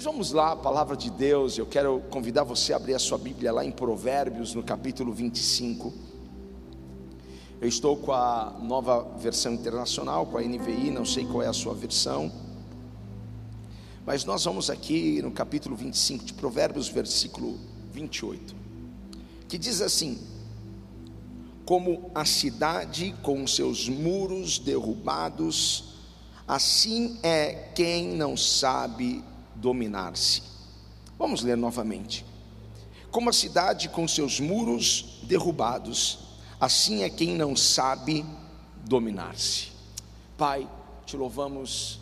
Mas vamos lá, a palavra de Deus. Eu quero convidar você a abrir a sua Bíblia lá em Provérbios, no capítulo 25. Eu estou com a nova versão internacional, com a NVI, não sei qual é a sua versão. Mas nós vamos aqui no capítulo 25 de Provérbios, versículo 28, que diz assim: Como a cidade com seus muros derrubados, assim é quem não sabe dominar-se. Vamos ler novamente. Como a cidade com seus muros derrubados, assim é quem não sabe dominar-se. Pai, te louvamos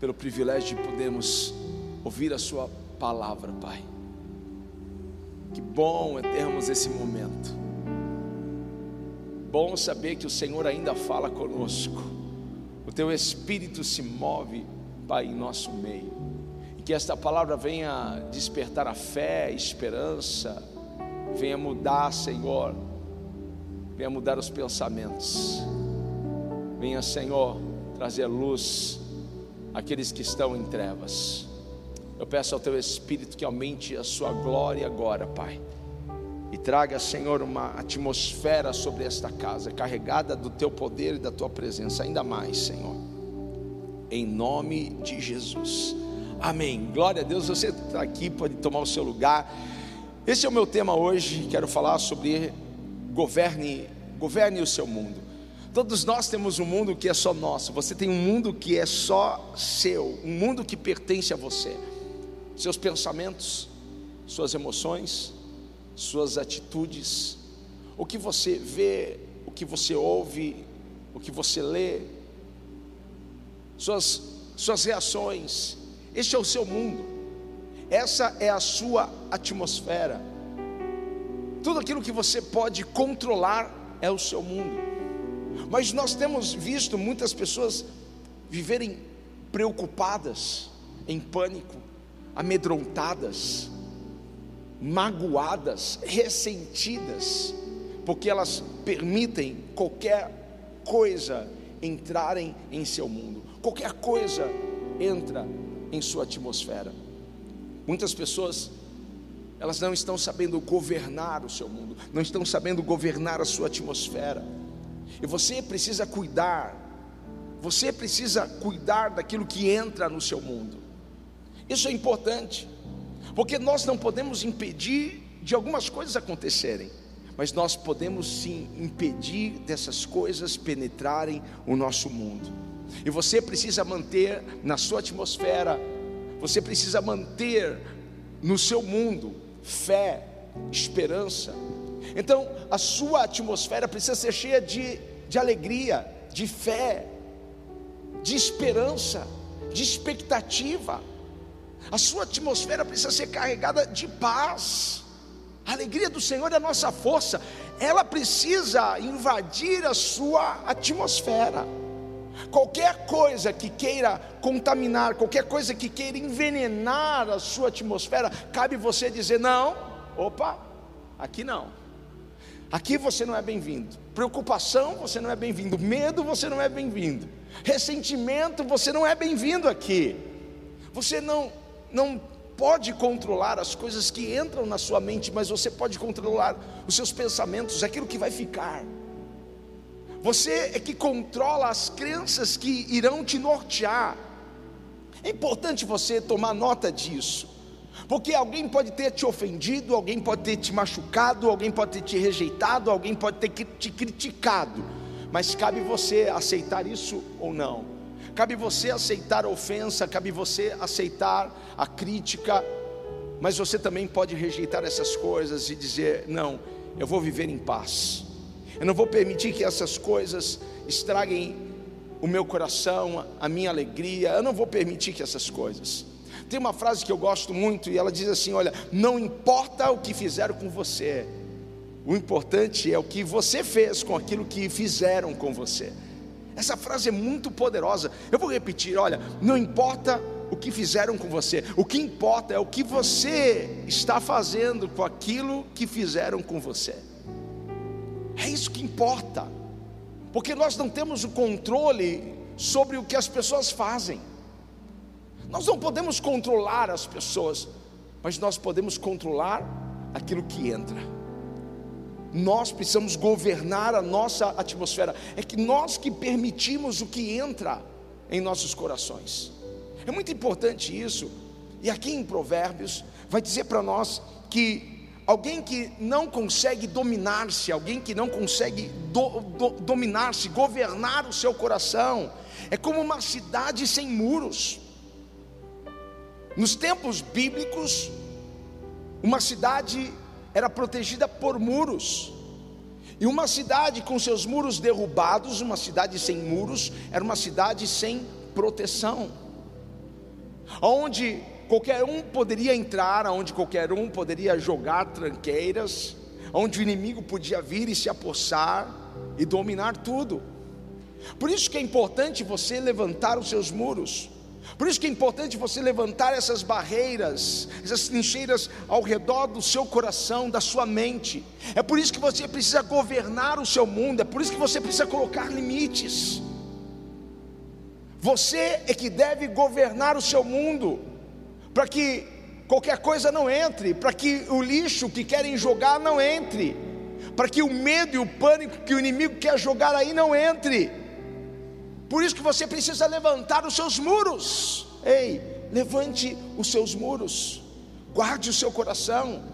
pelo privilégio de podermos ouvir a Sua palavra, Pai. Que bom é termos esse momento. Bom saber que o Senhor ainda fala conosco. O Teu Espírito se move, Pai, em nosso meio que esta palavra venha despertar a fé, a esperança, venha mudar, Senhor, venha mudar os pensamentos, venha, Senhor, trazer luz àqueles que estão em trevas. Eu peço ao Teu Espírito que aumente a Sua glória agora, Pai, e traga, Senhor, uma atmosfera sobre esta casa, carregada do Teu poder e da Tua presença, ainda mais, Senhor, em nome de Jesus. Amém. Glória a Deus. Você está aqui, pode tomar o seu lugar. Esse é o meu tema hoje. Quero falar sobre governe, governe o seu mundo. Todos nós temos um mundo que é só nosso. Você tem um mundo que é só seu, um mundo que pertence a você. Seus pensamentos, suas emoções, suas atitudes, o que você vê, o que você ouve, o que você lê, suas, suas reações, este é o seu mundo, essa é a sua atmosfera. Tudo aquilo que você pode controlar é o seu mundo. Mas nós temos visto muitas pessoas viverem preocupadas, em pânico, amedrontadas, magoadas, ressentidas, porque elas permitem qualquer coisa entrarem em seu mundo. Qualquer coisa entra em sua atmosfera. Muitas pessoas elas não estão sabendo governar o seu mundo, não estão sabendo governar a sua atmosfera. E você precisa cuidar, você precisa cuidar daquilo que entra no seu mundo. Isso é importante, porque nós não podemos impedir de algumas coisas acontecerem, mas nós podemos sim impedir dessas coisas penetrarem o nosso mundo. E você precisa manter na sua atmosfera, você precisa manter no seu mundo fé, esperança. Então, a sua atmosfera precisa ser cheia de, de alegria, de fé, de esperança, de expectativa. A sua atmosfera precisa ser carregada de paz. A alegria do Senhor é a nossa força, ela precisa invadir a sua atmosfera. Qualquer coisa que queira contaminar, qualquer coisa que queira envenenar a sua atmosfera, cabe você dizer: não, opa, aqui não. Aqui você não é bem-vindo. Preocupação, você não é bem-vindo. Medo, você não é bem-vindo. Ressentimento, você não é bem-vindo aqui. Você não, não pode controlar as coisas que entram na sua mente, mas você pode controlar os seus pensamentos, aquilo que vai ficar. Você é que controla as crenças que irão te nortear. É importante você tomar nota disso. Porque alguém pode ter te ofendido, alguém pode ter te machucado, alguém pode ter te rejeitado, alguém pode ter te criticado. Mas cabe você aceitar isso ou não. Cabe você aceitar a ofensa, cabe você aceitar a crítica, mas você também pode rejeitar essas coisas e dizer: não, eu vou viver em paz. Eu não vou permitir que essas coisas estraguem o meu coração, a minha alegria. Eu não vou permitir que essas coisas. Tem uma frase que eu gosto muito e ela diz assim: Olha, não importa o que fizeram com você, o importante é o que você fez com aquilo que fizeram com você. Essa frase é muito poderosa. Eu vou repetir: olha, não importa o que fizeram com você, o que importa é o que você está fazendo com aquilo que fizeram com você. É isso que importa, porque nós não temos o controle sobre o que as pessoas fazem. Nós não podemos controlar as pessoas, mas nós podemos controlar aquilo que entra. Nós precisamos governar a nossa atmosfera. É que nós que permitimos o que entra em nossos corações. É muito importante isso. E aqui em Provérbios vai dizer para nós que alguém que não consegue dominar-se, alguém que não consegue do, do, dominar-se, governar o seu coração, é como uma cidade sem muros. Nos tempos bíblicos, uma cidade era protegida por muros. E uma cidade com seus muros derrubados, uma cidade sem muros, era uma cidade sem proteção. Onde qualquer um poderia entrar, onde qualquer um poderia jogar tranqueiras, onde o inimigo podia vir e se apossar e dominar tudo. Por isso que é importante você levantar os seus muros. Por isso que é importante você levantar essas barreiras, essas trincheiras ao redor do seu coração, da sua mente. É por isso que você precisa governar o seu mundo, é por isso que você precisa colocar limites. Você é que deve governar o seu mundo, para que qualquer coisa não entre, para que o lixo que querem jogar não entre, para que o medo e o pânico que o inimigo quer jogar aí não entre. Por isso que você precisa levantar os seus muros. Ei, levante os seus muros. Guarde o seu coração.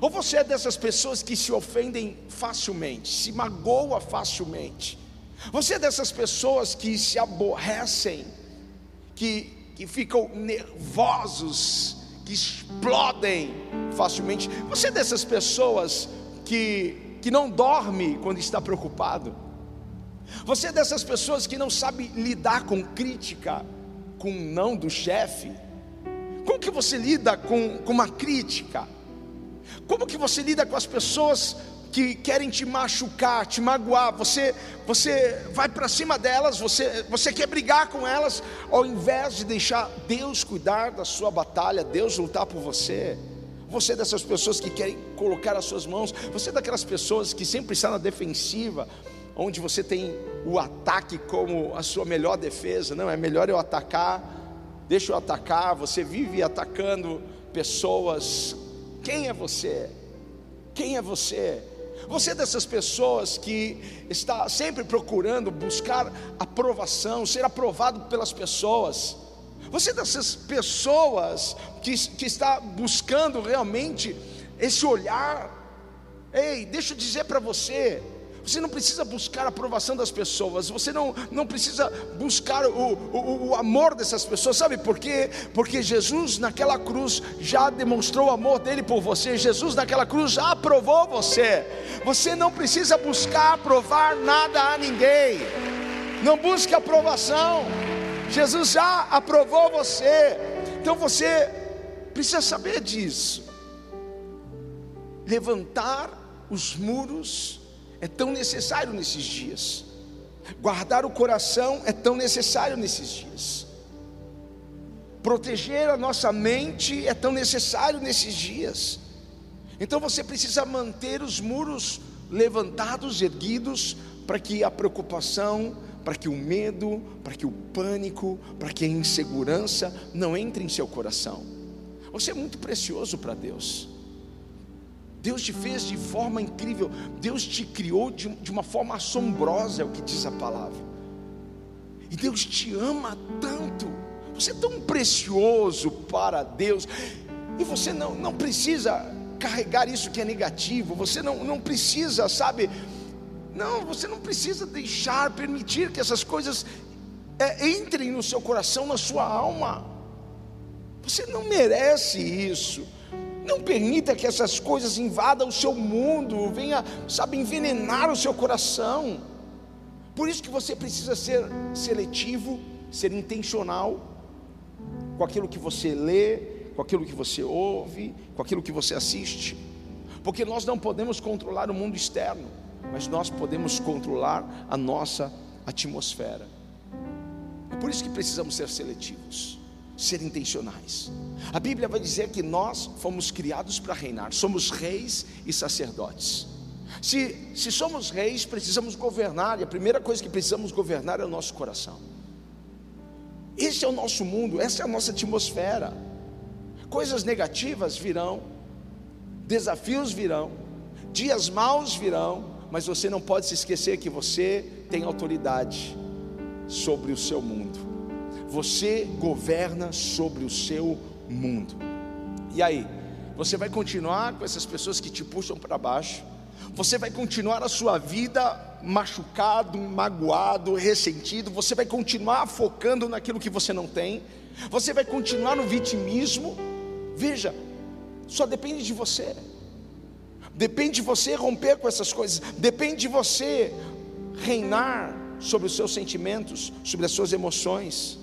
Ou você é dessas pessoas que se ofendem facilmente, se magoa facilmente. Você é dessas pessoas que se aborrecem, que, que ficam nervosos, que explodem facilmente. Você é dessas pessoas que, que não dorme quando está preocupado. Você é dessas pessoas que não sabe lidar com crítica, com não do chefe? Como que você lida com, com uma crítica? Como que você lida com as pessoas que querem te machucar, te magoar? Você, você vai para cima delas, você, você quer brigar com elas, ao invés de deixar Deus cuidar da sua batalha, Deus lutar por você. Você é dessas pessoas que querem colocar as suas mãos, você é daquelas pessoas que sempre está na defensiva, onde você tem o ataque como a sua melhor defesa, não, é melhor eu atacar, deixa eu atacar, você vive atacando pessoas. Quem é você? Quem é você? Você é dessas pessoas que está sempre procurando buscar aprovação, ser aprovado pelas pessoas. Você é dessas pessoas que, que está buscando realmente esse olhar. Ei, deixa eu dizer para você, você não precisa buscar a aprovação das pessoas, você não, não precisa buscar o, o, o amor dessas pessoas, sabe por quê? Porque Jesus naquela cruz já demonstrou o amor dele por você, Jesus naquela cruz já aprovou você, você não precisa buscar aprovar nada a ninguém, não busque aprovação, Jesus já aprovou você, então você precisa saber disso, levantar os muros é tão necessário nesses dias. Guardar o coração é tão necessário nesses dias. Proteger a nossa mente é tão necessário nesses dias. Então você precisa manter os muros levantados, erguidos, para que a preocupação, para que o medo, para que o pânico, para que a insegurança não entre em seu coração. Você é muito precioso para Deus. Deus te fez de forma incrível, Deus te criou de, de uma forma assombrosa, é o que diz a palavra. E Deus te ama tanto, você é tão precioso para Deus, e você não, não precisa carregar isso que é negativo, você não, não precisa, sabe, não, você não precisa deixar, permitir que essas coisas é, entrem no seu coração, na sua alma, você não merece isso. Não permita que essas coisas invadam o seu mundo, venha, sabe, envenenar o seu coração. Por isso que você precisa ser seletivo, ser intencional com aquilo que você lê, com aquilo que você ouve, com aquilo que você assiste. Porque nós não podemos controlar o mundo externo, mas nós podemos controlar a nossa atmosfera. É por isso que precisamos ser seletivos ser intencionais. A Bíblia vai dizer que nós fomos criados para reinar, somos reis e sacerdotes. Se, se somos reis, precisamos governar, e a primeira coisa que precisamos governar é o nosso coração. Esse é o nosso mundo, essa é a nossa atmosfera. Coisas negativas virão, desafios virão, dias maus virão, mas você não pode se esquecer que você tem autoridade sobre o seu mundo. Você governa sobre o seu mundo. E aí, você vai continuar com essas pessoas que te puxam para baixo? Você vai continuar a sua vida machucado, magoado, ressentido? Você vai continuar focando naquilo que você não tem? Você vai continuar no vitimismo? Veja, só depende de você. Depende de você romper com essas coisas. Depende de você reinar sobre os seus sentimentos, sobre as suas emoções.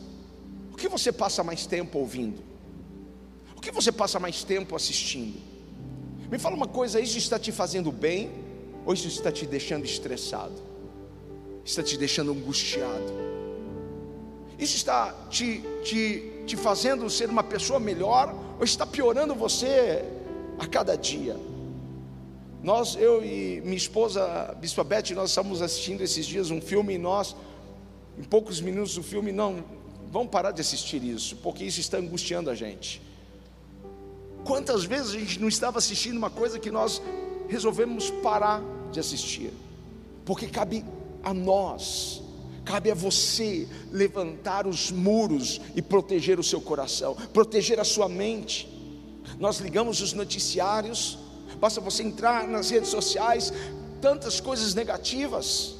O que você passa mais tempo ouvindo? O que você passa mais tempo assistindo? Me fala uma coisa: isso está te fazendo bem ou isso está te deixando estressado? Está te deixando angustiado? Isso está te, te, te fazendo ser uma pessoa melhor ou está piorando você a cada dia? Nós, eu e minha esposa, Bispa Beth, nós estamos assistindo esses dias um filme e nós, em poucos minutos do filme, não, vamos parar de assistir isso, porque isso está angustiando a gente. Quantas vezes a gente não estava assistindo uma coisa que nós resolvemos parar de assistir? Porque cabe a nós, cabe a você levantar os muros e proteger o seu coração, proteger a sua mente. Nós ligamos os noticiários, basta você entrar nas redes sociais, tantas coisas negativas,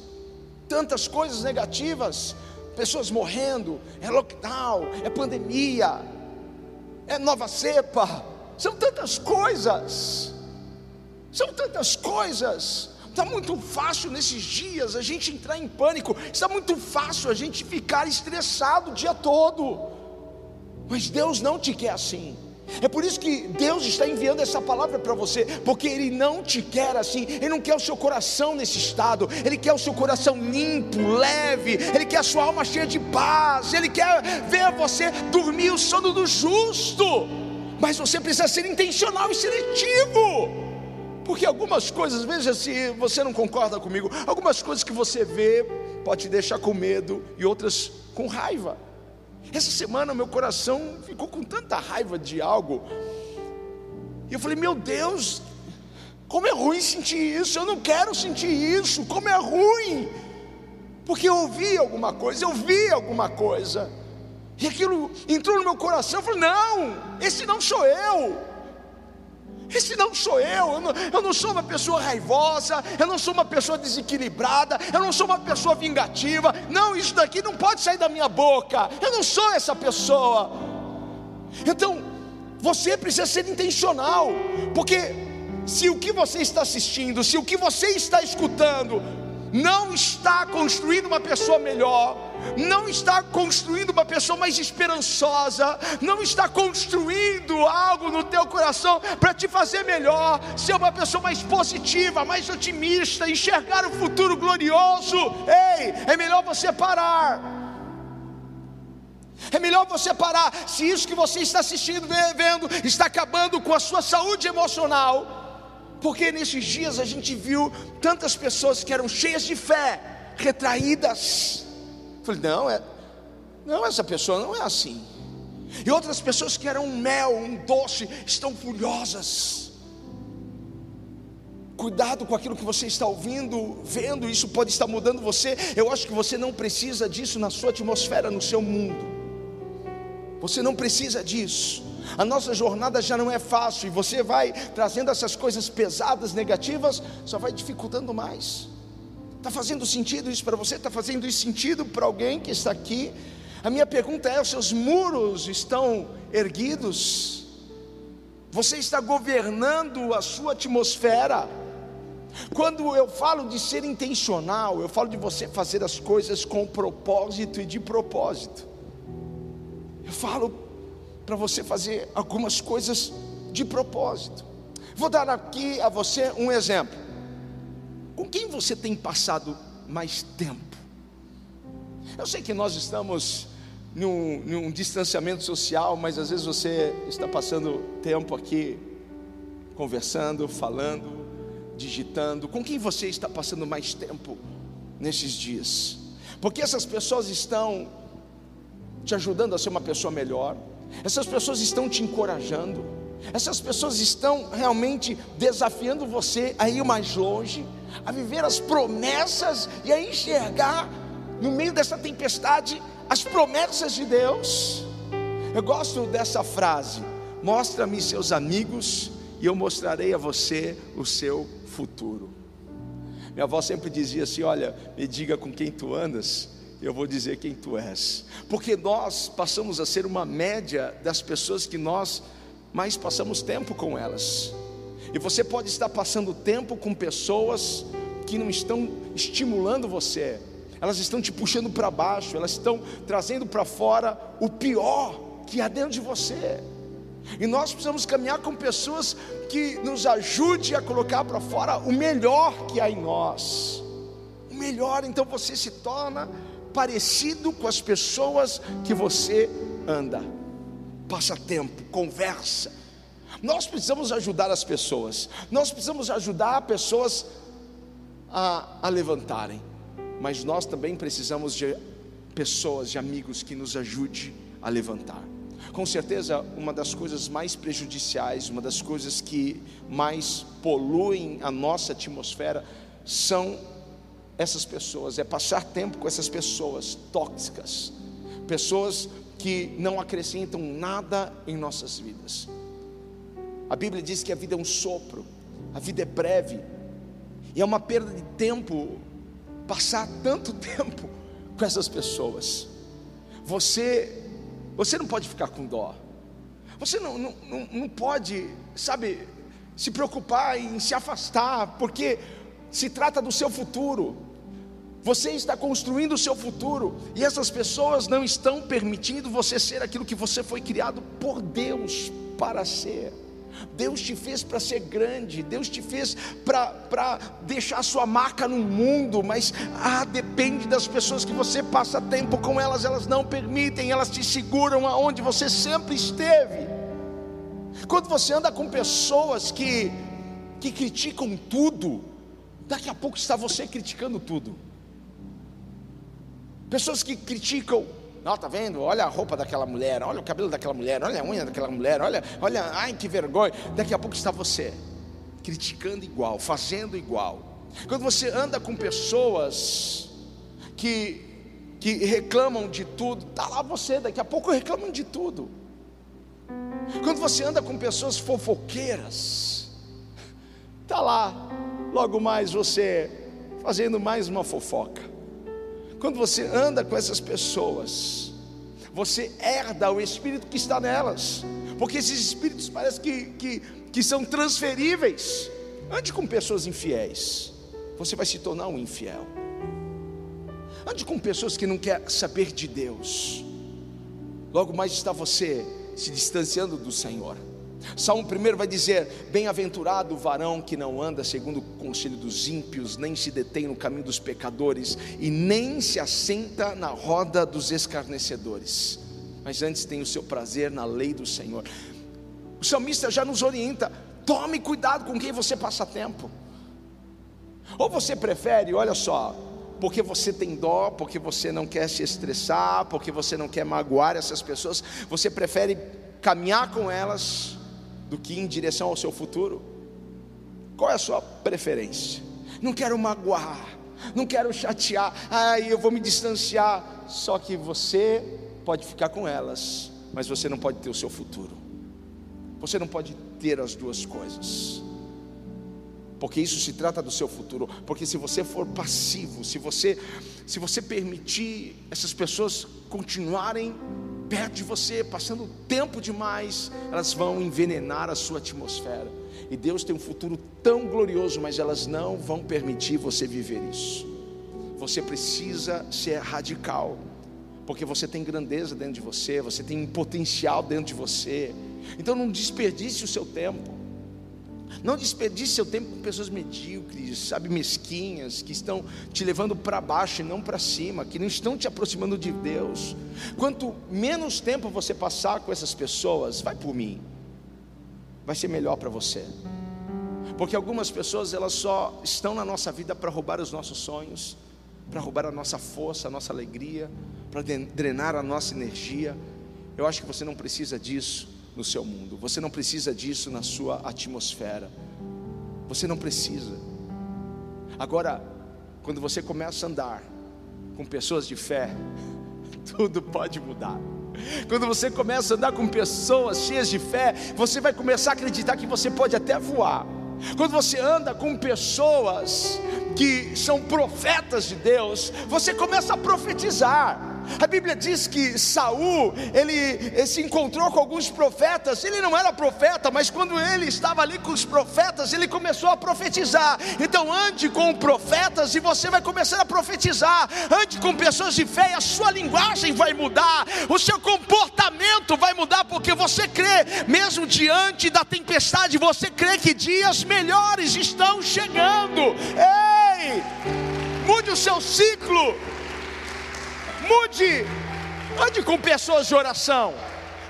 tantas coisas negativas, pessoas morrendo, é lockdown, é pandemia, é nova cepa, são tantas coisas, são tantas coisas. Está muito fácil nesses dias a gente entrar em pânico, está muito fácil a gente ficar estressado o dia todo, mas Deus não te quer assim. É por isso que Deus está enviando essa palavra para você, porque Ele não te quer assim, Ele não quer o seu coração nesse estado, Ele quer o seu coração limpo, leve, Ele quer a sua alma cheia de paz, Ele quer ver você dormir o sono do justo, mas você precisa ser intencional e seletivo. Porque algumas coisas, veja se você não concorda comigo, algumas coisas que você vê pode te deixar com medo e outras com raiva. Essa semana meu coração ficou com tanta raiva de algo. E eu falei: Meu Deus, como é ruim sentir isso. Eu não quero sentir isso. Como é ruim. Porque eu ouvi alguma coisa, eu vi alguma coisa. E aquilo entrou no meu coração. Eu falei: Não, esse não sou eu. Esse não sou eu, eu não, eu não, sou uma pessoa raivosa, eu não sou uma pessoa desequilibrada, eu não sou uma pessoa vingativa. Não, isso daqui não pode sair da minha boca. Eu não sou essa pessoa. Então, você precisa ser intencional, porque se o que você está assistindo, se o que você está escutando, não está construindo uma pessoa melhor, não está construindo uma pessoa mais esperançosa, não está construindo algo no teu coração para te fazer melhor, ser uma pessoa mais positiva, mais otimista, enxergar o futuro glorioso. Ei, é melhor você parar. É melhor você parar. Se isso que você está assistindo, vendo, está acabando com a sua saúde emocional, porque nesses dias a gente viu tantas pessoas que eram cheias de fé, retraídas. Falei, não, é, não, essa pessoa não é assim. E outras pessoas que eram um mel, um doce, estão furiosas. Cuidado com aquilo que você está ouvindo, vendo, isso pode estar mudando você. Eu acho que você não precisa disso na sua atmosfera, no seu mundo. Você não precisa disso. A nossa jornada já não é fácil e você vai trazendo essas coisas pesadas, negativas, só vai dificultando mais. Está fazendo sentido isso para você? Está fazendo isso sentido para alguém que está aqui? A minha pergunta é: os seus muros estão erguidos? Você está governando a sua atmosfera? Quando eu falo de ser intencional, eu falo de você fazer as coisas com propósito e de propósito. Eu falo para você fazer algumas coisas de propósito. Vou dar aqui a você um exemplo. Com quem você tem passado mais tempo? Eu sei que nós estamos num, num distanciamento social, mas às vezes você está passando tempo aqui conversando, falando, digitando. Com quem você está passando mais tempo nesses dias? Porque essas pessoas estão te ajudando a ser uma pessoa melhor. Essas pessoas estão te encorajando. Essas pessoas estão realmente desafiando você a ir mais longe, a viver as promessas e a enxergar no meio dessa tempestade as promessas de Deus. Eu gosto dessa frase: mostra-me seus amigos e eu mostrarei a você o seu futuro. Minha avó sempre dizia assim: Olha, me diga com quem tu andas, eu vou dizer quem tu és, porque nós passamos a ser uma média das pessoas que nós mais passamos tempo com elas. E você pode estar passando tempo com pessoas que não estão estimulando você, elas estão te puxando para baixo, elas estão trazendo para fora o pior que há dentro de você. E nós precisamos caminhar com pessoas que nos ajude a colocar para fora o melhor que há em nós. O melhor, então você se torna parecido com as pessoas que você anda. Passa tempo, conversa. Nós precisamos ajudar as pessoas. Nós precisamos ajudar pessoas a, a levantarem. Mas nós também precisamos de pessoas, de amigos que nos ajude a levantar. Com certeza, uma das coisas mais prejudiciais, uma das coisas que mais poluem a nossa atmosfera são essas pessoas, é passar tempo com essas pessoas tóxicas, pessoas que não acrescentam nada em nossas vidas. A Bíblia diz que a vida é um sopro, a vida é breve, e é uma perda de tempo passar tanto tempo com essas pessoas. Você você não pode ficar com dó. Você não, não, não, pode, sabe, se preocupar em se afastar, porque se trata do seu futuro. Você está construindo o seu futuro e essas pessoas não estão permitindo você ser aquilo que você foi criado por Deus para ser. Deus te fez para ser grande, Deus te fez para deixar sua marca no mundo, mas ah, depende das pessoas que você passa tempo com elas, elas não permitem, elas te seguram aonde você sempre esteve. Quando você anda com pessoas que, que criticam tudo, daqui a pouco está você criticando tudo. Pessoas que criticam não, tá vendo? Olha a roupa daquela mulher, olha o cabelo daquela mulher, olha a unha daquela mulher, olha, olha, ai que vergonha. Daqui a pouco está você criticando igual, fazendo igual. Quando você anda com pessoas que que reclamam de tudo, tá lá você, daqui a pouco reclamam de tudo. Quando você anda com pessoas fofoqueiras, tá lá, logo mais você fazendo mais uma fofoca. Quando você anda com essas pessoas, você herda o espírito que está nelas, porque esses espíritos parecem que, que, que são transferíveis. Ande com pessoas infiéis, você vai se tornar um infiel. Ande com pessoas que não querem saber de Deus, logo mais está você se distanciando do Senhor. Salmo 1 vai dizer: Bem-aventurado o varão que não anda segundo o conselho dos ímpios, nem se detém no caminho dos pecadores, e nem se assenta na roda dos escarnecedores, mas antes tem o seu prazer na lei do Senhor. O salmista já nos orienta: tome cuidado com quem você passa tempo. Ou você prefere, olha só, porque você tem dó, porque você não quer se estressar, porque você não quer magoar essas pessoas, você prefere caminhar com elas do que em direção ao seu futuro? Qual é a sua preferência? Não quero magoar, não quero chatear, ai, eu vou me distanciar. Só que você pode ficar com elas, mas você não pode ter o seu futuro. Você não pode ter as duas coisas. Porque isso se trata do seu futuro, porque se você for passivo, se você se você permitir essas pessoas continuarem perto de você, passando tempo demais, elas vão envenenar a sua atmosfera. E Deus tem um futuro tão glorioso, mas elas não vão permitir você viver isso. Você precisa ser radical, porque você tem grandeza dentro de você, você tem um potencial dentro de você. Então não desperdice o seu tempo. Não desperdice seu tempo com pessoas medíocres, sabe, mesquinhas, que estão te levando para baixo e não para cima, que não estão te aproximando de Deus. Quanto menos tempo você passar com essas pessoas, vai por mim, vai ser melhor para você. Porque algumas pessoas elas só estão na nossa vida para roubar os nossos sonhos, para roubar a nossa força, a nossa alegria, para drenar a nossa energia. Eu acho que você não precisa disso no seu mundo, você não precisa disso na sua atmosfera, você não precisa. Agora, quando você começa a andar com pessoas de fé, tudo pode mudar. Quando você começa a andar com pessoas cheias de fé, você vai começar a acreditar que você pode até voar. Quando você anda com pessoas que são profetas de Deus, você começa a profetizar. A Bíblia diz que Saul, ele, ele, se encontrou com alguns profetas, ele não era profeta, mas quando ele estava ali com os profetas, ele começou a profetizar. Então ande com profetas e você vai começar a profetizar. Ande com pessoas de fé e a sua linguagem vai mudar, o seu comportamento vai mudar, porque você crê, mesmo diante da tempestade, você crê que dias melhores estão chegando. Ei! Mude o seu ciclo mude. Ande com pessoas de oração.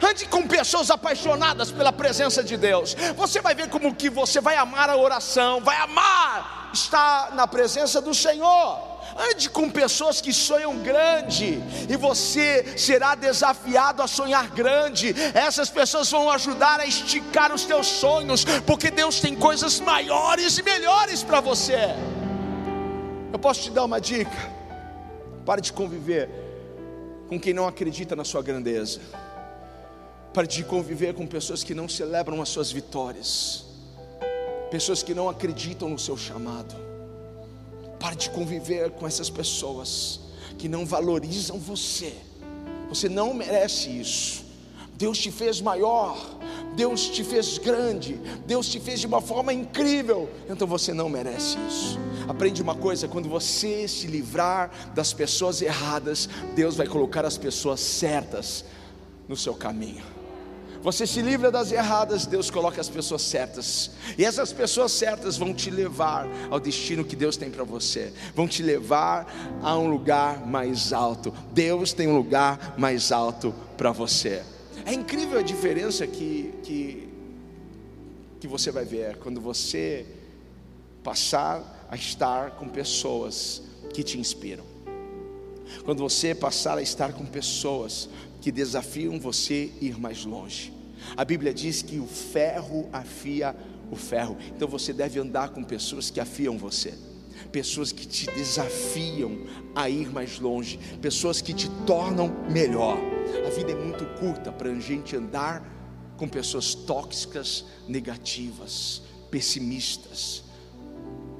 Ande com pessoas apaixonadas pela presença de Deus. Você vai ver como que você vai amar a oração, vai amar estar na presença do Senhor. Ande com pessoas que sonham grande e você será desafiado a sonhar grande. Essas pessoas vão ajudar a esticar os teus sonhos, porque Deus tem coisas maiores e melhores para você. Eu posso te dar uma dica? Pare de conviver com quem não acredita na sua grandeza. Pare de conviver com pessoas que não celebram as suas vitórias. Pessoas que não acreditam no seu chamado. Pare de conviver com essas pessoas que não valorizam você. Você não merece isso. Deus te fez maior, Deus te fez grande, Deus te fez de uma forma incrível, então você não merece isso. Aprende uma coisa: quando você se livrar das pessoas erradas, Deus vai colocar as pessoas certas no seu caminho. Você se livra das erradas, Deus coloca as pessoas certas. E essas pessoas certas vão te levar ao destino que Deus tem para você. Vão te levar a um lugar mais alto. Deus tem um lugar mais alto para você. É incrível a diferença que, que, que você vai ver quando você passar a estar com pessoas que te inspiram. Quando você passar a estar com pessoas que desafiam você ir mais longe. A Bíblia diz que o ferro afia o ferro. Então você deve andar com pessoas que afiam você pessoas que te desafiam a ir mais longe, pessoas que te tornam melhor. A vida é muito curta para a gente andar com pessoas tóxicas, negativas, pessimistas.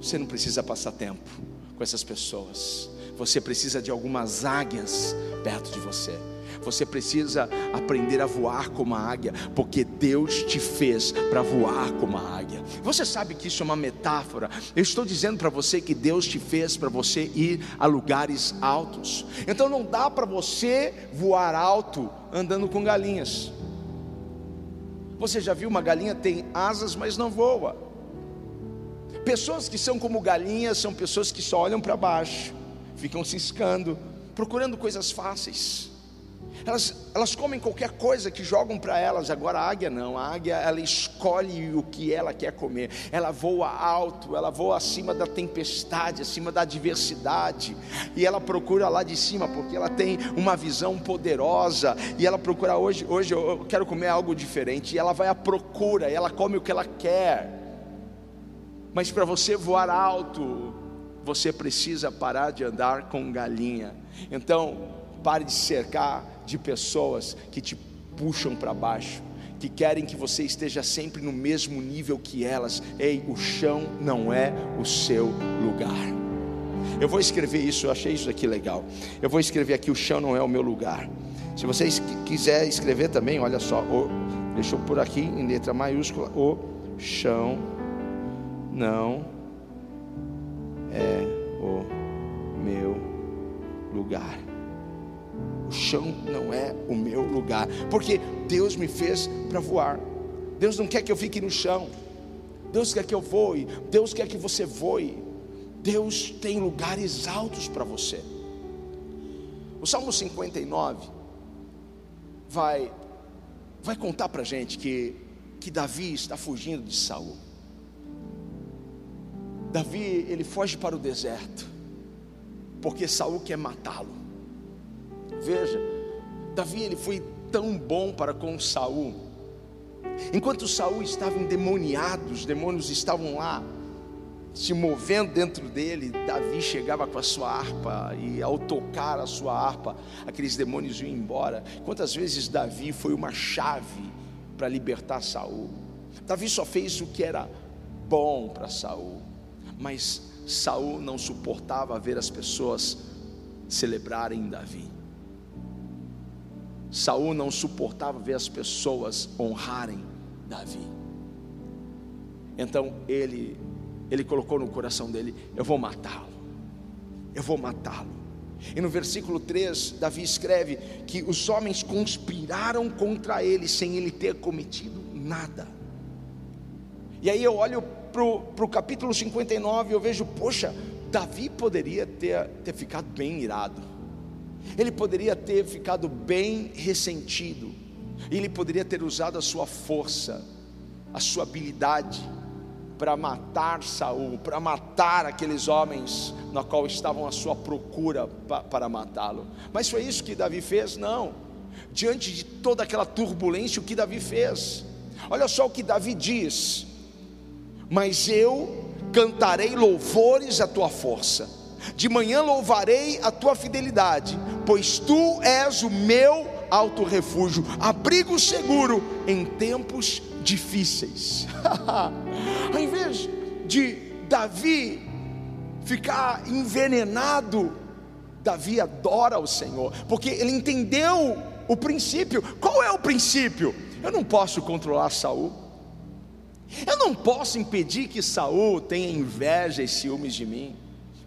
Você não precisa passar tempo com essas pessoas. Você precisa de algumas águias perto de você. Você precisa aprender a voar como a águia, porque Deus te fez para voar como a águia. Você sabe que isso é uma metáfora. Eu estou dizendo para você que Deus te fez para você ir a lugares altos. Então não dá para você voar alto andando com galinhas. Você já viu uma galinha tem asas, mas não voa. Pessoas que são como galinhas são pessoas que só olham para baixo, ficam ciscando, procurando coisas fáceis. Elas, elas comem qualquer coisa que jogam para elas. Agora a águia não. A águia ela escolhe o que ela quer comer. Ela voa alto, ela voa acima da tempestade, acima da adversidade. E ela procura lá de cima porque ela tem uma visão poderosa. E ela procura hoje, hoje eu quero comer algo diferente. E ela vai à procura. E ela come o que ela quer. Mas para você voar alto, você precisa parar de andar com galinha. Então, pare de cercar de pessoas que te puxam para baixo, que querem que você esteja sempre no mesmo nível que elas. Ei, o chão não é o seu lugar. Eu vou escrever isso, eu achei isso aqui legal. Eu vou escrever aqui: o chão não é o meu lugar. Se vocês quiser escrever também, olha só, o, deixa eu pôr aqui em letra maiúscula: o chão não é o meu lugar. O chão não é o meu lugar, porque Deus me fez para voar. Deus não quer que eu fique no chão. Deus quer que eu voe. Deus quer que você voe. Deus tem lugares altos para você. O Salmo 59 vai vai contar para gente que que Davi está fugindo de Saul. Davi ele foge para o deserto. porque Saul quer matá-lo. Veja, Davi ele foi tão bom para com Saul. Enquanto Saul estava endemoniado, os demônios estavam lá se movendo dentro dele, Davi chegava com a sua harpa e ao tocar a sua harpa, aqueles demônios iam embora. Quantas vezes Davi foi uma chave para libertar Saul? Davi só fez o que era bom para Saul, mas Saul não suportava ver as pessoas celebrarem Davi. Saul não suportava ver as pessoas honrarem Davi. Então ele ele colocou no coração dele: eu vou matá-lo. Eu vou matá-lo. E no versículo 3, Davi escreve que os homens conspiraram contra ele sem ele ter cometido nada. E aí eu olho para o capítulo 59 e eu vejo, poxa, Davi poderia ter, ter ficado bem irado, ele poderia ter ficado bem ressentido, ele poderia ter usado a sua força, a sua habilidade, para matar Saul, para matar aqueles homens na qual estavam à sua procura para matá-lo. Mas foi isso que Davi fez? Não. Diante de toda aquela turbulência, o que Davi fez? Olha só o que Davi diz: Mas eu cantarei louvores à tua força, de manhã louvarei a tua fidelidade, pois tu és o meu alto refúgio, abrigo seguro em tempos difíceis. Ao invés de Davi ficar envenenado, Davi adora o Senhor, porque ele entendeu o princípio. Qual é o princípio? Eu não posso controlar Saul. Eu não posso impedir que Saul tenha inveja e ciúmes de mim.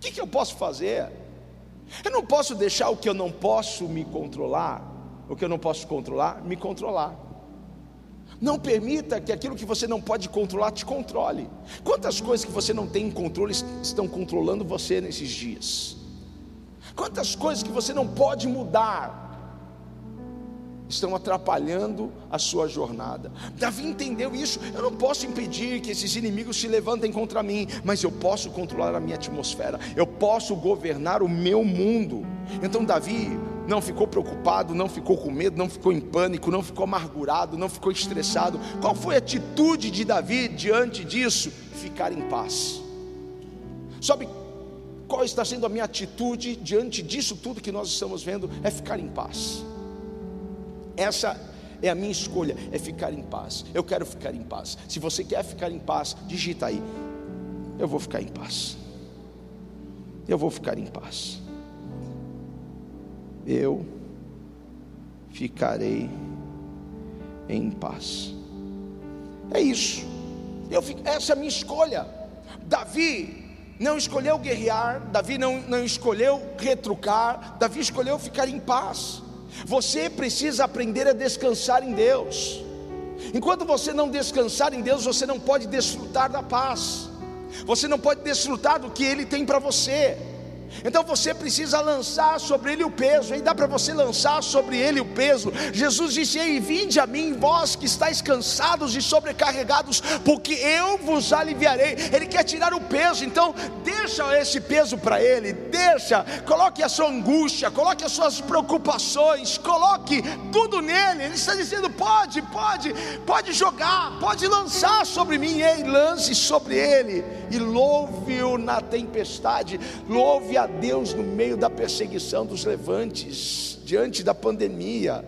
Que, que eu posso fazer? Eu não posso deixar o que eu não posso me controlar, o que eu não posso controlar, me controlar. Não permita que aquilo que você não pode controlar te controle. Quantas coisas que você não tem controle estão controlando você nesses dias? Quantas coisas que você não pode mudar estão atrapalhando a sua jornada. Davi entendeu isso. Eu não posso impedir que esses inimigos se levantem contra mim, mas eu posso controlar a minha atmosfera. Eu posso governar o meu mundo. Então Davi não ficou preocupado, não ficou com medo, não ficou em pânico, não ficou amargurado, não ficou estressado. Qual foi a atitude de Davi diante disso? Ficar em paz. Sabe qual está sendo a minha atitude diante disso tudo que nós estamos vendo? É ficar em paz. Essa é a minha escolha, é ficar em paz. Eu quero ficar em paz. Se você quer ficar em paz, digita aí. Eu vou ficar em paz. Eu vou ficar em paz eu ficarei em paz. É isso. Eu, essa é a minha escolha. Davi não escolheu guerrear, Davi não, não escolheu retrucar, Davi escolheu ficar em paz. Você precisa aprender a descansar em Deus. Enquanto você não descansar em Deus, você não pode desfrutar da paz. Você não pode desfrutar do que Ele tem para você. Então você precisa lançar sobre ele o peso, aí dá para você lançar sobre ele o peso. Jesus disse: Ei, vinde a mim, vós que estáis cansados e sobrecarregados, porque eu vos aliviarei. Ele quer tirar o peso, então deixa esse peso para ele, deixa, coloque a sua angústia, coloque as suas preocupações, coloque tudo nele. Ele está dizendo: pode, pode, pode jogar, pode lançar sobre mim, ei, lance sobre ele e louve-o na tempestade, louve a Deus no meio da perseguição dos levantes, diante da pandemia.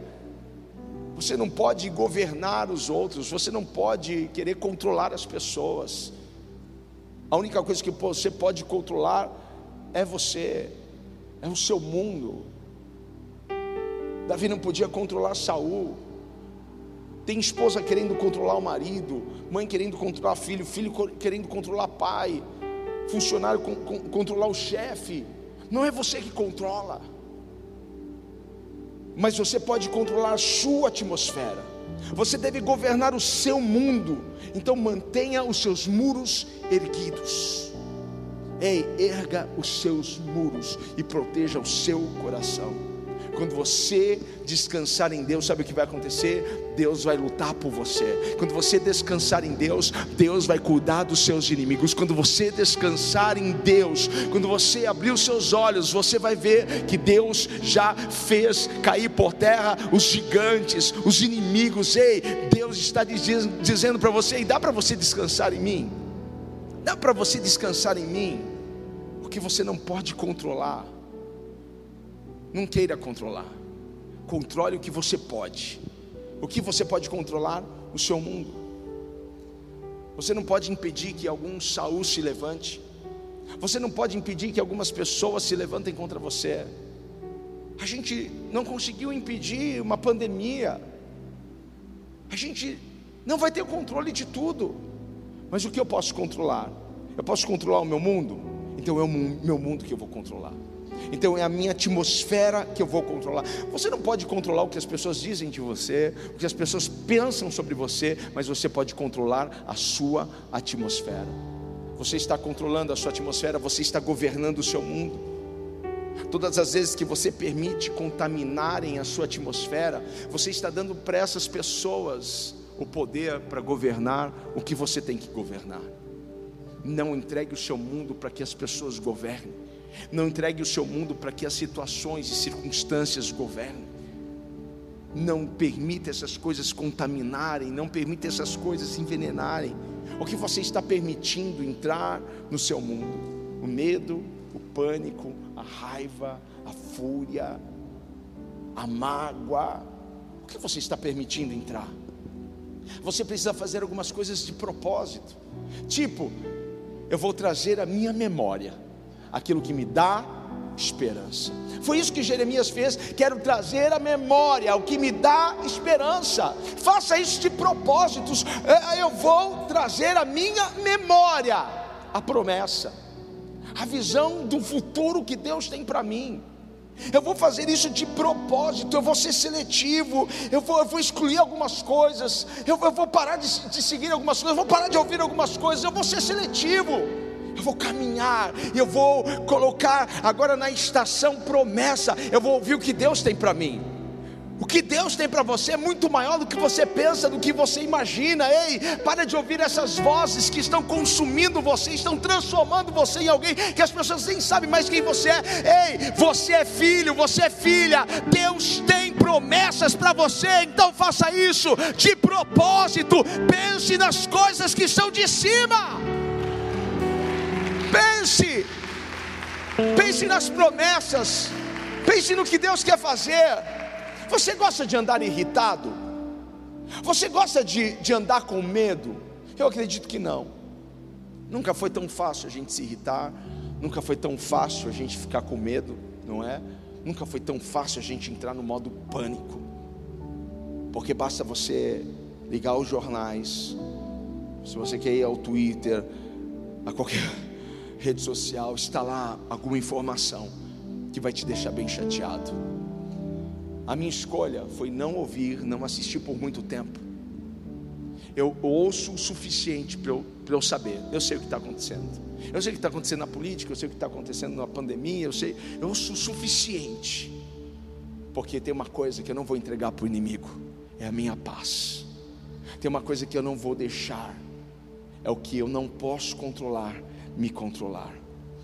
Você não pode governar os outros, você não pode querer controlar as pessoas. A única coisa que você pode controlar é você, é o seu mundo. Davi não podia controlar Saul. Tem esposa querendo controlar o marido, mãe querendo controlar filho, filho querendo controlar pai, funcionário controlar o chefe. Não é você que controla, mas você pode controlar a sua atmosfera. Você deve governar o seu mundo. Então mantenha os seus muros erguidos. Ei, erga os seus muros e proteja o seu coração. Quando você descansar em Deus, sabe o que vai acontecer? Deus vai lutar por você. Quando você descansar em Deus, Deus vai cuidar dos seus inimigos. Quando você descansar em Deus, quando você abrir os seus olhos, você vai ver que Deus já fez cair por terra os gigantes, os inimigos. Ei, Deus está dizendo para você: e dá para você descansar em mim? Dá para você descansar em mim? O que você não pode controlar não queira controlar. Controle o que você pode. O que você pode controlar? O seu mundo. Você não pode impedir que algum Saul se levante. Você não pode impedir que algumas pessoas se levantem contra você. A gente não conseguiu impedir uma pandemia. A gente não vai ter o controle de tudo. Mas o que eu posso controlar? Eu posso controlar o meu mundo? Então é o meu mundo que eu vou controlar. Então é a minha atmosfera que eu vou controlar. Você não pode controlar o que as pessoas dizem de você, o que as pessoas pensam sobre você, mas você pode controlar a sua atmosfera. Você está controlando a sua atmosfera, você está governando o seu mundo. Todas as vezes que você permite contaminarem a sua atmosfera, você está dando para essas pessoas o poder para governar o que você tem que governar. Não entregue o seu mundo para que as pessoas governem. Não entregue o seu mundo para que as situações e circunstâncias governem. Não permita essas coisas contaminarem, não permita essas coisas envenenarem. O que você está permitindo entrar no seu mundo? O medo, o pânico, a raiva, a fúria, a mágoa. O que você está permitindo entrar? Você precisa fazer algumas coisas de propósito. Tipo, eu vou trazer a minha memória aquilo que me dá esperança. Foi isso que Jeremias fez. Quero trazer a memória, o que me dá esperança. Faça isso de propósitos. É, eu vou trazer a minha memória, a promessa, a visão do futuro que Deus tem para mim. Eu vou fazer isso de propósito, eu vou ser seletivo, eu vou, eu vou excluir algumas coisas, eu, eu vou parar de, de seguir algumas coisas, eu vou parar de ouvir algumas coisas, eu vou ser seletivo eu vou caminhar, eu vou colocar agora na estação promessa, eu vou ouvir o que Deus tem para mim. O que Deus tem para você é muito maior do que você pensa, do que você imagina. Ei, para de ouvir essas vozes que estão consumindo você, estão transformando você em alguém que as pessoas nem sabem mais quem você é. Ei, você é filho, você é filha. Deus tem promessas para você, então faça isso de propósito. Pense nas coisas que são de cima. Pense, pense nas promessas, pense no que Deus quer fazer. Você gosta de andar irritado? Você gosta de, de andar com medo? Eu acredito que não. Nunca foi tão fácil a gente se irritar, nunca foi tão fácil a gente ficar com medo, não é? Nunca foi tão fácil a gente entrar no modo pânico, porque basta você ligar os jornais, se você quer ir ao Twitter, a qualquer rede social, está lá alguma informação que vai te deixar bem chateado. A minha escolha foi não ouvir, não assistir por muito tempo. Eu ouço o suficiente para eu, eu saber. Eu sei o que está acontecendo. Eu sei o que está acontecendo na política, eu sei o que está acontecendo na pandemia, eu sei, eu ouço o suficiente. Porque tem uma coisa que eu não vou entregar para o inimigo, é a minha paz. Tem uma coisa que eu não vou deixar, é o que eu não posso controlar, me controlar.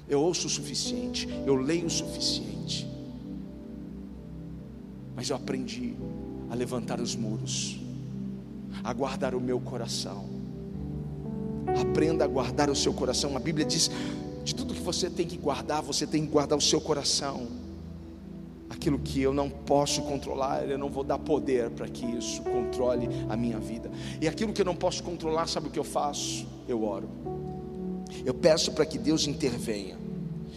Eu ouço o suficiente, eu leio o suficiente. Mas eu aprendi a levantar os muros, a guardar o meu coração. Aprenda a guardar o seu coração. A Bíblia diz: de tudo que você tem que guardar, você tem que guardar o seu coração. Aquilo que eu não posso controlar, eu não vou dar poder para que isso controle a minha vida. E aquilo que eu não posso controlar, sabe o que eu faço? Eu oro. Eu peço para que Deus intervenha.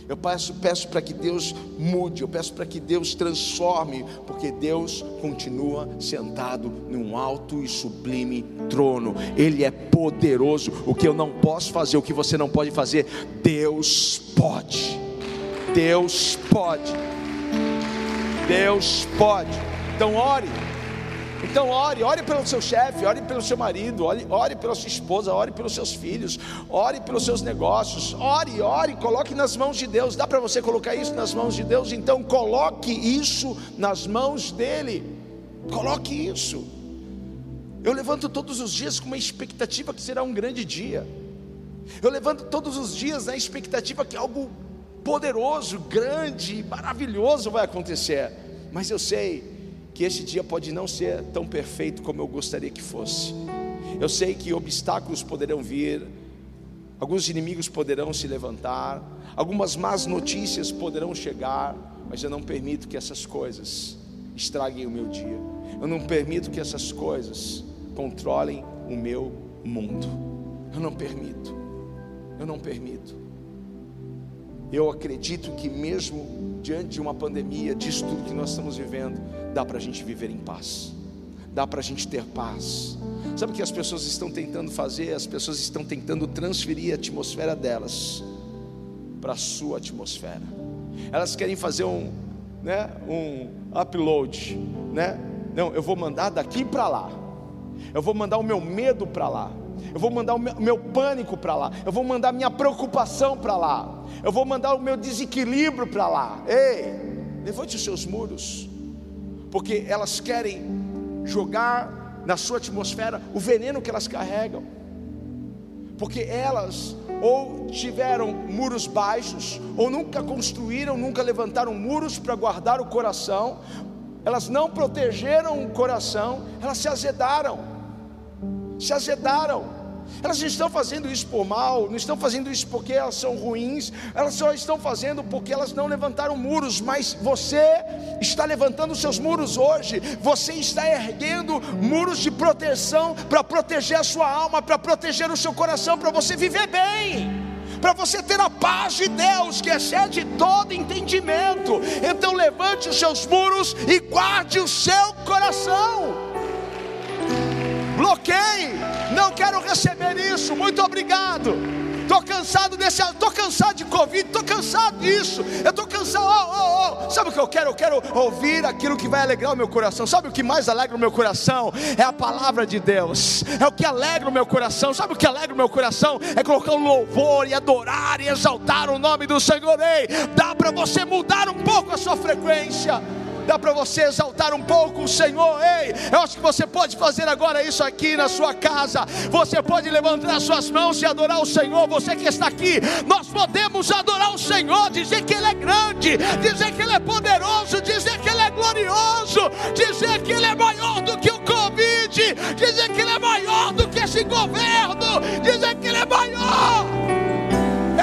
Eu peço, peço para que Deus mude, eu peço para que Deus transforme, porque Deus continua sentado num alto e sublime trono. Ele é poderoso. O que eu não posso fazer, o que você não pode fazer, Deus pode. Deus pode. Deus pode. Então ore. Então ore, ore pelo seu chefe, ore pelo seu marido, ore, ore pela sua esposa, ore pelos seus filhos, ore pelos seus negócios, ore, ore, coloque nas mãos de Deus. Dá para você colocar isso nas mãos de Deus? Então coloque isso nas mãos dele. Coloque isso. Eu levanto todos os dias com uma expectativa que será um grande dia. Eu levanto todos os dias na expectativa que algo poderoso, grande, maravilhoso vai acontecer. Mas eu sei que esse dia pode não ser tão perfeito como eu gostaria que fosse. Eu sei que obstáculos poderão vir, alguns inimigos poderão se levantar, algumas más notícias poderão chegar, mas eu não permito que essas coisas estraguem o meu dia. Eu não permito que essas coisas controlem o meu mundo. Eu não permito. Eu não permito. Eu acredito que mesmo diante de uma pandemia, disso tudo que nós estamos vivendo, dá para a gente viver em paz, dá para a gente ter paz. Sabe o que as pessoas estão tentando fazer? As pessoas estão tentando transferir a atmosfera delas para a sua atmosfera. Elas querem fazer um, né, um upload, né? Não, eu vou mandar daqui para lá. Eu vou mandar o meu medo para lá. Eu vou mandar o meu, pânico para lá. Eu vou mandar minha preocupação para lá. Eu vou mandar o meu desequilíbrio para lá. Ei, levante os seus muros porque elas querem jogar na sua atmosfera o veneno que elas carregam, porque elas ou tiveram muros baixos, ou nunca construíram, nunca levantaram muros para guardar o coração, elas não protegeram o coração, elas se azedaram, se azedaram. Elas não estão fazendo isso por mal, não estão fazendo isso porque elas são ruins, elas só estão fazendo porque elas não levantaram muros, mas você está levantando seus muros hoje, você está erguendo muros de proteção para proteger a sua alma, para proteger o seu coração, para você viver bem para você ter a paz de Deus que excede todo entendimento. Então levante os seus muros e guarde o seu coração. Bloqueie não quero receber isso. Muito obrigado. Estou cansado desse, estou cansado de Covid, estou cansado disso. Eu estou cansado. Oh, oh, oh. Sabe o que eu quero? Eu quero ouvir aquilo que vai alegrar o meu coração. Sabe o que mais alegra o meu coração? É a palavra de Deus. É o que alegra o meu coração. Sabe o que alegra o meu coração? É colocar um louvor e adorar e exaltar o nome do Senhor. Ei, dá para você mudar um pouco a sua frequência dá para você exaltar um pouco o Senhor. Ei, eu acho que você pode fazer agora isso aqui na sua casa. Você pode levantar as suas mãos e adorar o Senhor. Você que está aqui, nós podemos adorar o Senhor, dizer que Ele é grande, dizer que Ele é poderoso, dizer que Ele é glorioso, dizer que Ele é maior do que o Covid, dizer que Ele é maior do que esse governo, dizer que Ele é maior.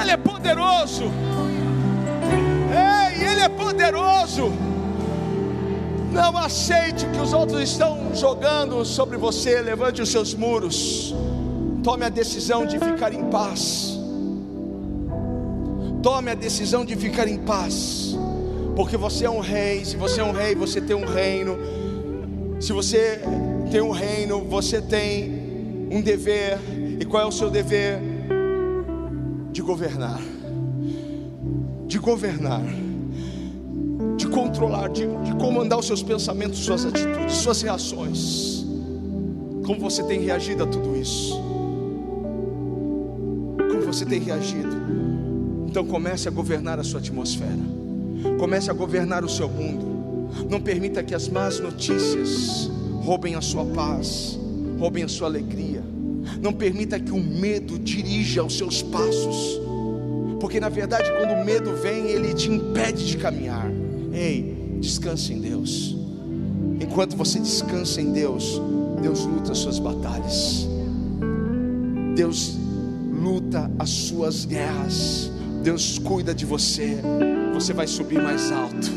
Ele é poderoso. Ei, Ele é poderoso. Não aceite que os outros estão jogando sobre você. Levante os seus muros. Tome a decisão de ficar em paz. Tome a decisão de ficar em paz. Porque você é um rei. Se você é um rei, você tem um reino. Se você tem um reino, você tem um dever. E qual é o seu dever? De governar. De governar controlar, de, de comandar os seus pensamentos, suas atitudes, suas reações. Como você tem reagido a tudo isso? Como você tem reagido? Então comece a governar a sua atmosfera. Comece a governar o seu mundo. Não permita que as más notícias roubem a sua paz, roubem a sua alegria. Não permita que o medo dirija os seus passos. Porque na verdade, quando o medo vem, ele te impede de caminhar. Ei, descanse em Deus. Enquanto você descansa em Deus, Deus luta as suas batalhas. Deus luta as suas guerras. Deus cuida de você. Você vai subir mais alto.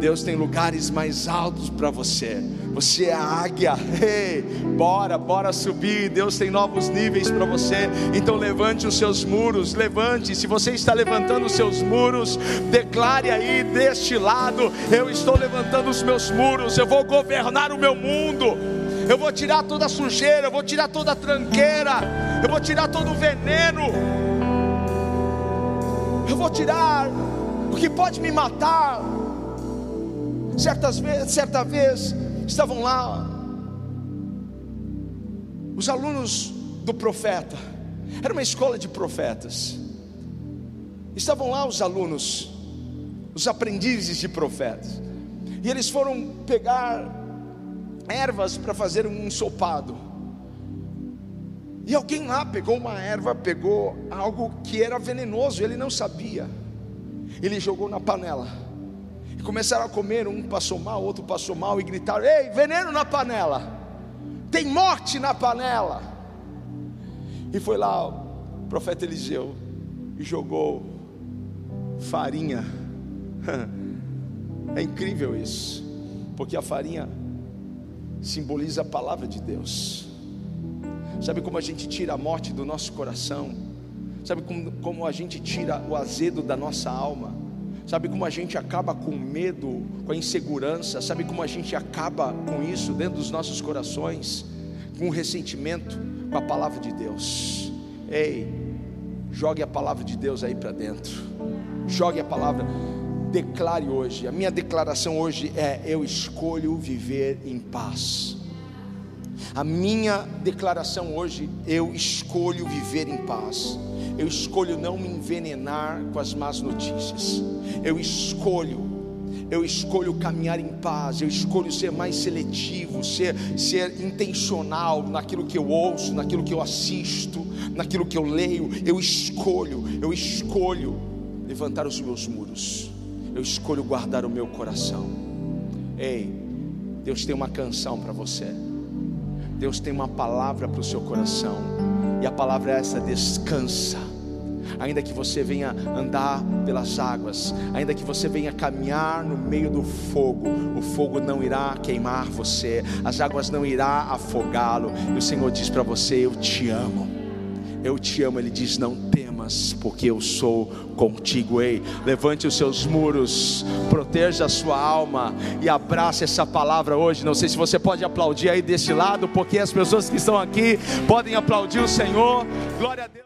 Deus tem lugares mais altos para você. Você é a águia. Ei, bora, bora subir. Deus tem novos níveis para você. Então levante os seus muros, levante. Se você está levantando os seus muros, declare aí deste lado: eu estou levantando os meus muros. Eu vou governar o meu mundo. Eu vou tirar toda a sujeira, eu vou tirar toda a tranqueira, eu vou tirar todo o veneno. Eu vou tirar o que pode me matar. Certas vezes, certa vez, estavam lá os alunos do profeta, era uma escola de profetas. Estavam lá os alunos, os aprendizes de profetas, e eles foram pegar ervas para fazer um ensopado. E alguém lá pegou uma erva, pegou algo que era venenoso, ele não sabia. Ele jogou na panela. E começaram a comer, um passou mal, outro passou mal e gritaram: "Ei, veneno na panela! Tem morte na panela!" E foi lá o profeta Eliseu e jogou farinha. É incrível isso, porque a farinha simboliza a palavra de Deus. Sabe como a gente tira a morte do nosso coração? Sabe como, como a gente tira o azedo da nossa alma? Sabe como a gente acaba com medo, com a insegurança? Sabe como a gente acaba com isso dentro dos nossos corações? Com o ressentimento, com a palavra de Deus. Ei, jogue a palavra de Deus aí para dentro. Jogue a palavra, declare hoje. A minha declaração hoje é: eu escolho viver em paz. A minha declaração hoje, eu escolho viver em paz. Eu escolho não me envenenar com as más notícias. Eu escolho eu escolho caminhar em paz, eu escolho ser mais seletivo, ser, ser intencional naquilo que eu ouço, naquilo que eu assisto, naquilo que eu leio. Eu escolho, eu escolho levantar os meus muros, eu escolho guardar o meu coração. Ei, Deus tem uma canção para você, Deus tem uma palavra para o seu coração, e a palavra é essa: descansa ainda que você venha andar pelas águas, ainda que você venha caminhar no meio do fogo, o fogo não irá queimar você, as águas não irá afogá-lo. E o Senhor diz para você: Eu te amo. Eu te amo, ele diz: Não porque eu sou contigo. Ei, levante os seus muros, proteja a sua alma e abrace essa palavra hoje. Não sei se você pode aplaudir aí desse lado, porque as pessoas que estão aqui podem aplaudir o Senhor. Glória a Deus.